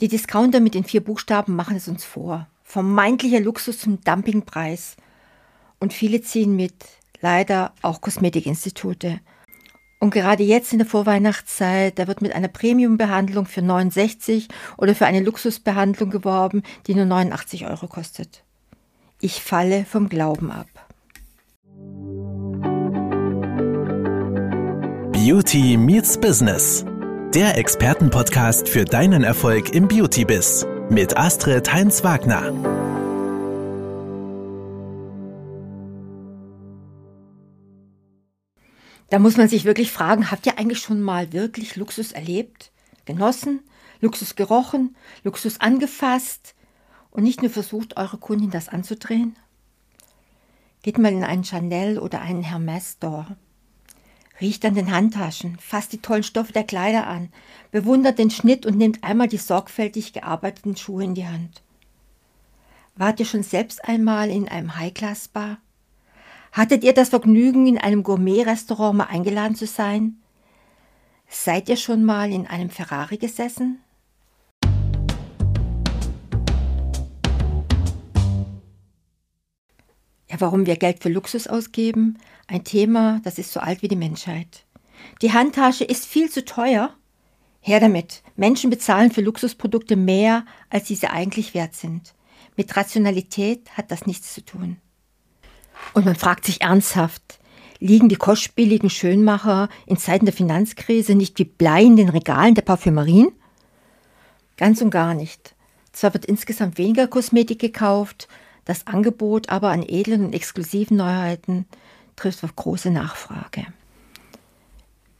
Die Discounter mit den vier Buchstaben machen es uns vor. Vermeintlicher Luxus zum Dumpingpreis. Und viele ziehen mit, leider auch Kosmetikinstitute. Und gerade jetzt in der Vorweihnachtszeit, da wird mit einer Premiumbehandlung für 69 oder für eine Luxusbehandlung geworben, die nur 89 Euro kostet. Ich falle vom Glauben ab. Beauty meets Business. Der Expertenpodcast für deinen Erfolg im Beauty-Biz mit Astrid Heinz-Wagner. Da muss man sich wirklich fragen, habt ihr eigentlich schon mal wirklich Luxus erlebt, genossen, Luxus gerochen, Luxus angefasst und nicht nur versucht, eure Kundin das anzudrehen? Geht mal in einen Chanel oder einen Hermes Store. Riecht an den Handtaschen, fasst die tollen Stoffe der Kleider an, bewundert den Schnitt und nimmt einmal die sorgfältig gearbeiteten Schuhe in die Hand. Wart ihr schon selbst einmal in einem High-Class-Bar? Hattet ihr das Vergnügen, in einem Gourmet-Restaurant mal eingeladen zu sein? Seid ihr schon mal in einem Ferrari gesessen? Ja, warum wir Geld für Luxus ausgeben? Ein Thema, das ist so alt wie die Menschheit. Die Handtasche ist viel zu teuer. Her damit. Menschen bezahlen für Luxusprodukte mehr, als diese eigentlich wert sind. Mit Rationalität hat das nichts zu tun. Und man fragt sich ernsthaft, liegen die kostspieligen Schönmacher in Zeiten der Finanzkrise nicht wie Blei in den Regalen der Parfümerien? Ganz und gar nicht. Zwar wird insgesamt weniger Kosmetik gekauft, das Angebot aber an edlen und exklusiven Neuheiten trifft auf große Nachfrage.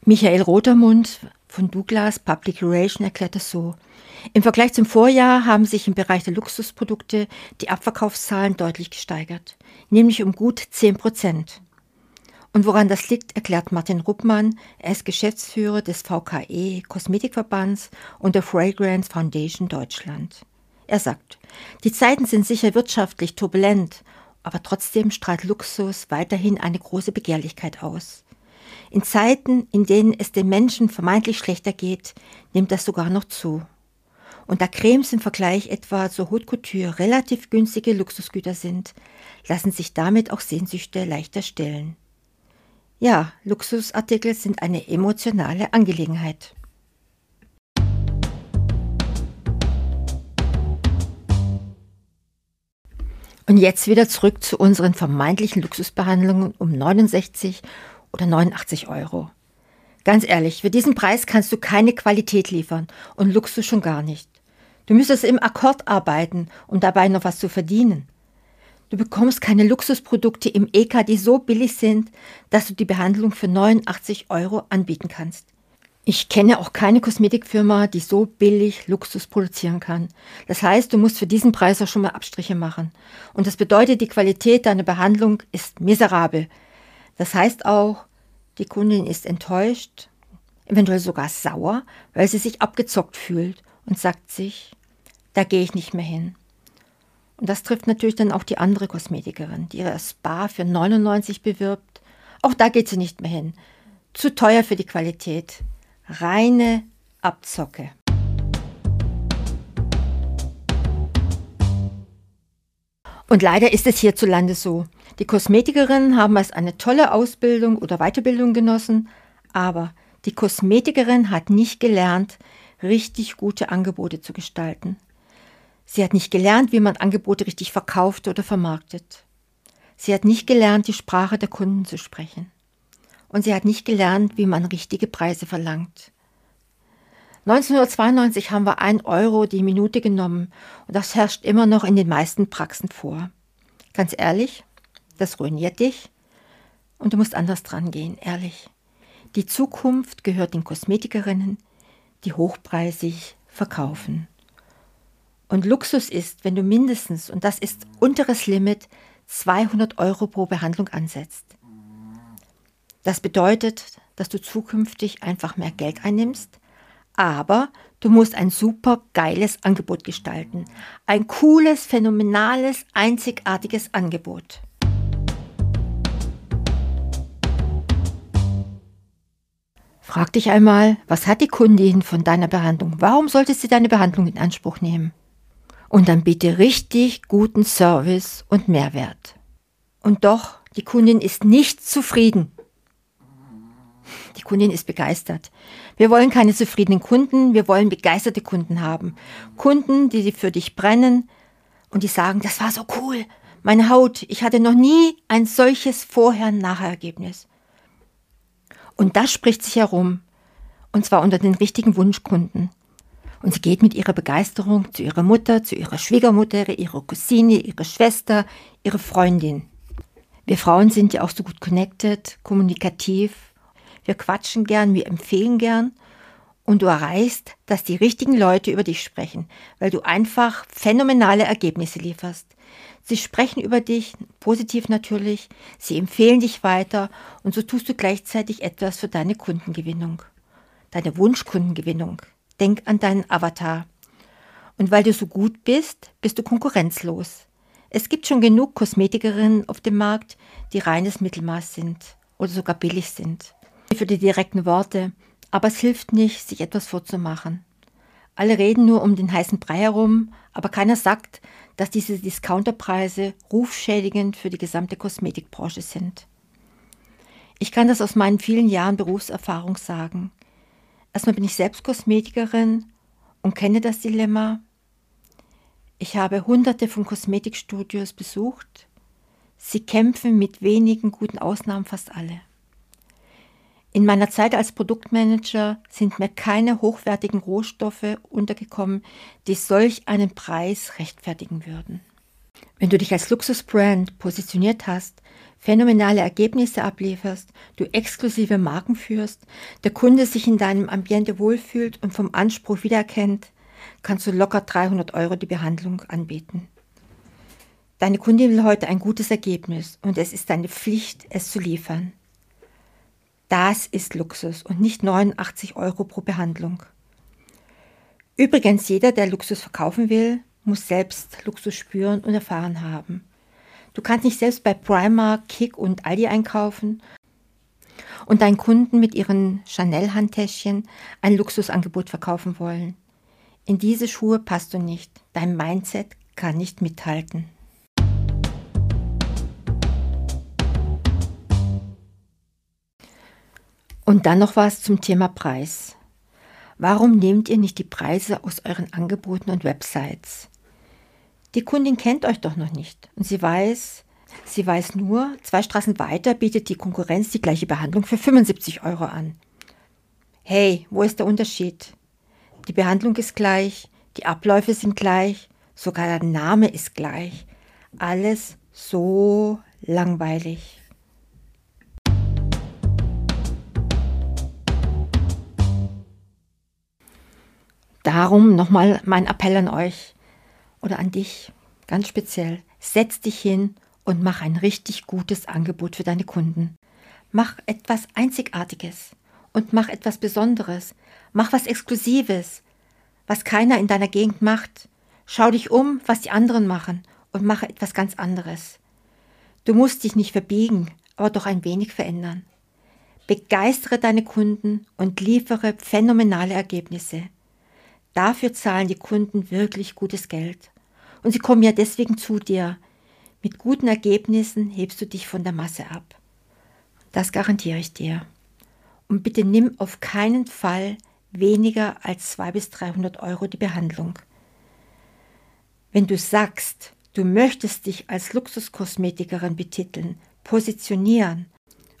Michael Rotermund von Douglas Public Relation erklärt es so. Im Vergleich zum Vorjahr haben sich im Bereich der Luxusprodukte die Abverkaufszahlen deutlich gesteigert, nämlich um gut 10 Prozent. Und woran das liegt, erklärt Martin Ruppmann. Er ist Geschäftsführer des VKE Kosmetikverbands und der Fragrance Foundation Deutschland. Er sagt, die Zeiten sind sicher wirtschaftlich turbulent, aber trotzdem strahlt Luxus weiterhin eine große Begehrlichkeit aus. In Zeiten, in denen es den Menschen vermeintlich schlechter geht, nimmt das sogar noch zu. Und da Cremes im Vergleich etwa zur Haute Couture relativ günstige Luxusgüter sind, lassen sich damit auch Sehnsüchte leichter stillen. Ja, Luxusartikel sind eine emotionale Angelegenheit. Und jetzt wieder zurück zu unseren vermeintlichen Luxusbehandlungen um 69 oder 89 Euro. Ganz ehrlich, für diesen Preis kannst du keine Qualität liefern und Luxus schon gar nicht. Du müsstest im Akkord arbeiten, um dabei noch was zu verdienen. Du bekommst keine Luxusprodukte im EK, die so billig sind, dass du die Behandlung für 89 Euro anbieten kannst. Ich kenne auch keine Kosmetikfirma, die so billig Luxus produzieren kann. Das heißt, du musst für diesen Preis auch schon mal Abstriche machen. Und das bedeutet, die Qualität deiner Behandlung ist miserabel. Das heißt auch, die Kundin ist enttäuscht, eventuell sogar sauer, weil sie sich abgezockt fühlt und sagt sich, da gehe ich nicht mehr hin. Und das trifft natürlich dann auch die andere Kosmetikerin, die ihre Spa für 99 bewirbt. Auch da geht sie nicht mehr hin. Zu teuer für die Qualität. Reine Abzocke. Und leider ist es hierzulande so. Die Kosmetikerinnen haben es eine tolle Ausbildung oder Weiterbildung genossen, aber die Kosmetikerin hat nicht gelernt, richtig gute Angebote zu gestalten. Sie hat nicht gelernt, wie man Angebote richtig verkauft oder vermarktet. Sie hat nicht gelernt, die Sprache der Kunden zu sprechen. Und sie hat nicht gelernt, wie man richtige Preise verlangt. 1992 haben wir ein Euro die Minute genommen und das herrscht immer noch in den meisten Praxen vor. Ganz ehrlich, das ruiniert dich und du musst anders dran gehen, ehrlich. Die Zukunft gehört den Kosmetikerinnen, die hochpreisig verkaufen. Und Luxus ist, wenn du mindestens, und das ist unteres Limit, 200 Euro pro Behandlung ansetzt. Das bedeutet, dass du zukünftig einfach mehr Geld einnimmst, aber du musst ein super geiles Angebot gestalten. Ein cooles, phänomenales, einzigartiges Angebot. Frag dich einmal, was hat die Kundin von deiner Behandlung? Warum sollte sie deine Behandlung in Anspruch nehmen? Und dann bitte richtig guten Service und Mehrwert. Und doch, die Kundin ist nicht zufrieden. Kundin ist begeistert. Wir wollen keine zufriedenen Kunden, wir wollen begeisterte Kunden haben. Kunden, die für dich brennen und die sagen, das war so cool. Meine Haut, ich hatte noch nie ein solches Vorher-Nachher-Ergebnis. Und das spricht sich herum. Und zwar unter den richtigen Wunschkunden. Und sie geht mit ihrer Begeisterung zu ihrer Mutter, zu ihrer Schwiegermutter, ihrer Cousine, ihrer Schwester, ihrer Freundin. Wir Frauen sind ja auch so gut connected, kommunikativ. Wir quatschen gern, wir empfehlen gern. Und du erreichst, dass die richtigen Leute über dich sprechen, weil du einfach phänomenale Ergebnisse lieferst. Sie sprechen über dich, positiv natürlich, sie empfehlen dich weiter und so tust du gleichzeitig etwas für deine Kundengewinnung, deine Wunschkundengewinnung. Denk an deinen Avatar. Und weil du so gut bist, bist du konkurrenzlos. Es gibt schon genug Kosmetikerinnen auf dem Markt, die reines Mittelmaß sind oder sogar billig sind. Für die direkten Worte, aber es hilft nicht, sich etwas vorzumachen. Alle reden nur um den heißen Brei herum, aber keiner sagt, dass diese Discounterpreise rufschädigend für die gesamte Kosmetikbranche sind. Ich kann das aus meinen vielen Jahren Berufserfahrung sagen. Erstmal bin ich selbst Kosmetikerin und kenne das Dilemma. Ich habe hunderte von Kosmetikstudios besucht. Sie kämpfen mit wenigen guten Ausnahmen fast alle. In meiner Zeit als Produktmanager sind mir keine hochwertigen Rohstoffe untergekommen, die solch einen Preis rechtfertigen würden. Wenn du dich als Luxusbrand positioniert hast, phänomenale Ergebnisse ablieferst, du exklusive Marken führst, der Kunde sich in deinem Ambiente wohlfühlt und vom Anspruch wiedererkennt, kannst du locker 300 Euro die Behandlung anbieten. Deine Kundin will heute ein gutes Ergebnis und es ist deine Pflicht, es zu liefern. Das ist Luxus und nicht 89 Euro pro Behandlung. Übrigens, jeder, der Luxus verkaufen will, muss selbst Luxus spüren und erfahren haben. Du kannst nicht selbst bei Primark, Kick und Aldi einkaufen und deinen Kunden mit ihren Chanel-Handtäschchen ein Luxusangebot verkaufen wollen. In diese Schuhe passt du nicht. Dein Mindset kann nicht mithalten. Und dann noch was zum Thema Preis. Warum nehmt ihr nicht die Preise aus euren Angeboten und Websites? Die Kundin kennt euch doch noch nicht und sie weiß, sie weiß nur, zwei Straßen weiter bietet die Konkurrenz die gleiche Behandlung für 75 Euro an. Hey, wo ist der Unterschied? Die Behandlung ist gleich, die Abläufe sind gleich, sogar der Name ist gleich. Alles so langweilig. Darum nochmal mein Appell an euch oder an dich ganz speziell. Setz dich hin und mach ein richtig gutes Angebot für deine Kunden. Mach etwas Einzigartiges und mach etwas Besonderes. Mach was Exklusives, was keiner in deiner Gegend macht. Schau dich um, was die anderen machen und mache etwas ganz anderes. Du musst dich nicht verbiegen, aber doch ein wenig verändern. Begeistere deine Kunden und liefere phänomenale Ergebnisse. Dafür zahlen die Kunden wirklich gutes Geld. Und sie kommen ja deswegen zu dir. Mit guten Ergebnissen hebst du dich von der Masse ab. Das garantiere ich dir. Und bitte nimm auf keinen Fall weniger als 200 bis 300 Euro die Behandlung. Wenn du sagst, du möchtest dich als Luxuskosmetikerin betiteln, positionieren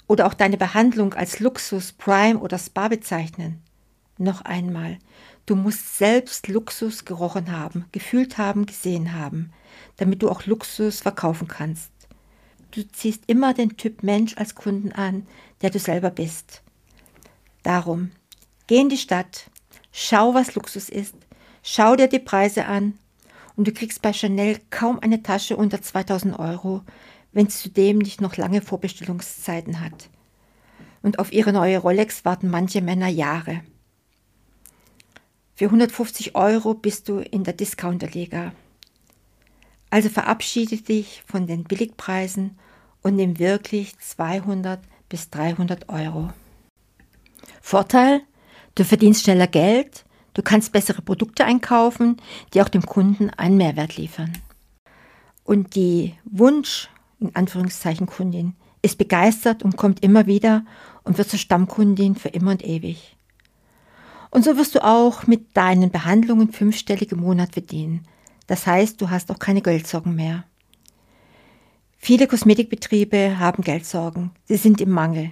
oder auch deine Behandlung als Luxus, Prime oder Spa bezeichnen, noch einmal, Du musst selbst Luxus gerochen haben, gefühlt haben, gesehen haben, damit du auch Luxus verkaufen kannst. Du ziehst immer den Typ Mensch als Kunden an, der du selber bist. Darum, geh in die Stadt, schau, was Luxus ist, schau dir die Preise an und du kriegst bei Chanel kaum eine Tasche unter 2000 Euro, wenn sie zudem nicht noch lange Vorbestellungszeiten hat. Und auf ihre neue Rolex warten manche Männer Jahre. Für 150 Euro bist du in der Discounterliga. Also verabschiede dich von den Billigpreisen und nimm wirklich 200 bis 300 Euro. Vorteil, du verdienst schneller Geld, du kannst bessere Produkte einkaufen, die auch dem Kunden einen Mehrwert liefern. Und die Wunsch, in Anführungszeichen Kundin, ist begeistert und kommt immer wieder und wird zur Stammkundin für immer und ewig. Und so wirst du auch mit deinen Behandlungen fünfstellige im Monat verdienen. Das heißt, du hast auch keine Geldsorgen mehr. Viele Kosmetikbetriebe haben Geldsorgen. Sie sind im Mangel.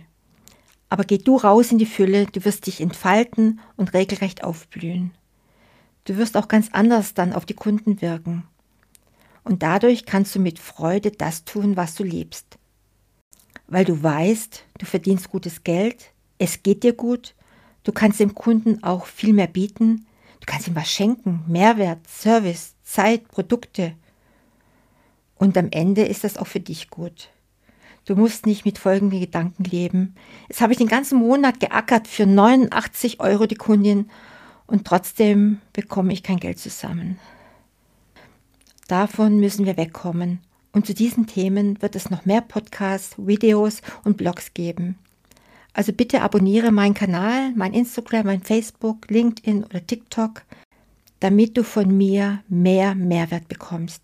Aber geh du raus in die Fülle, du wirst dich entfalten und regelrecht aufblühen. Du wirst auch ganz anders dann auf die Kunden wirken. Und dadurch kannst du mit Freude das tun, was du liebst. Weil du weißt, du verdienst gutes Geld, es geht dir gut Du kannst dem Kunden auch viel mehr bieten. Du kannst ihm was schenken, Mehrwert, Service, Zeit, Produkte. Und am Ende ist das auch für dich gut. Du musst nicht mit folgenden Gedanken leben. Jetzt habe ich den ganzen Monat geackert für 89 Euro die Kundin und trotzdem bekomme ich kein Geld zusammen. Davon müssen wir wegkommen. Und zu diesen Themen wird es noch mehr Podcasts, Videos und Blogs geben. Also bitte abonniere meinen Kanal, mein Instagram, mein Facebook, LinkedIn oder TikTok, damit du von mir mehr Mehrwert bekommst.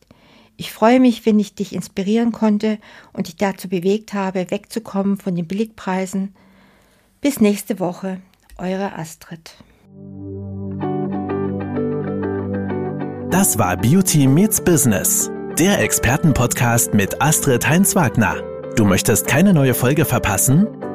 Ich freue mich, wenn ich dich inspirieren konnte und dich dazu bewegt habe, wegzukommen von den Billigpreisen. Bis nächste Woche, eure Astrid. Das war Beauty Meets Business, der Expertenpodcast mit Astrid Heinz-Wagner. Du möchtest keine neue Folge verpassen?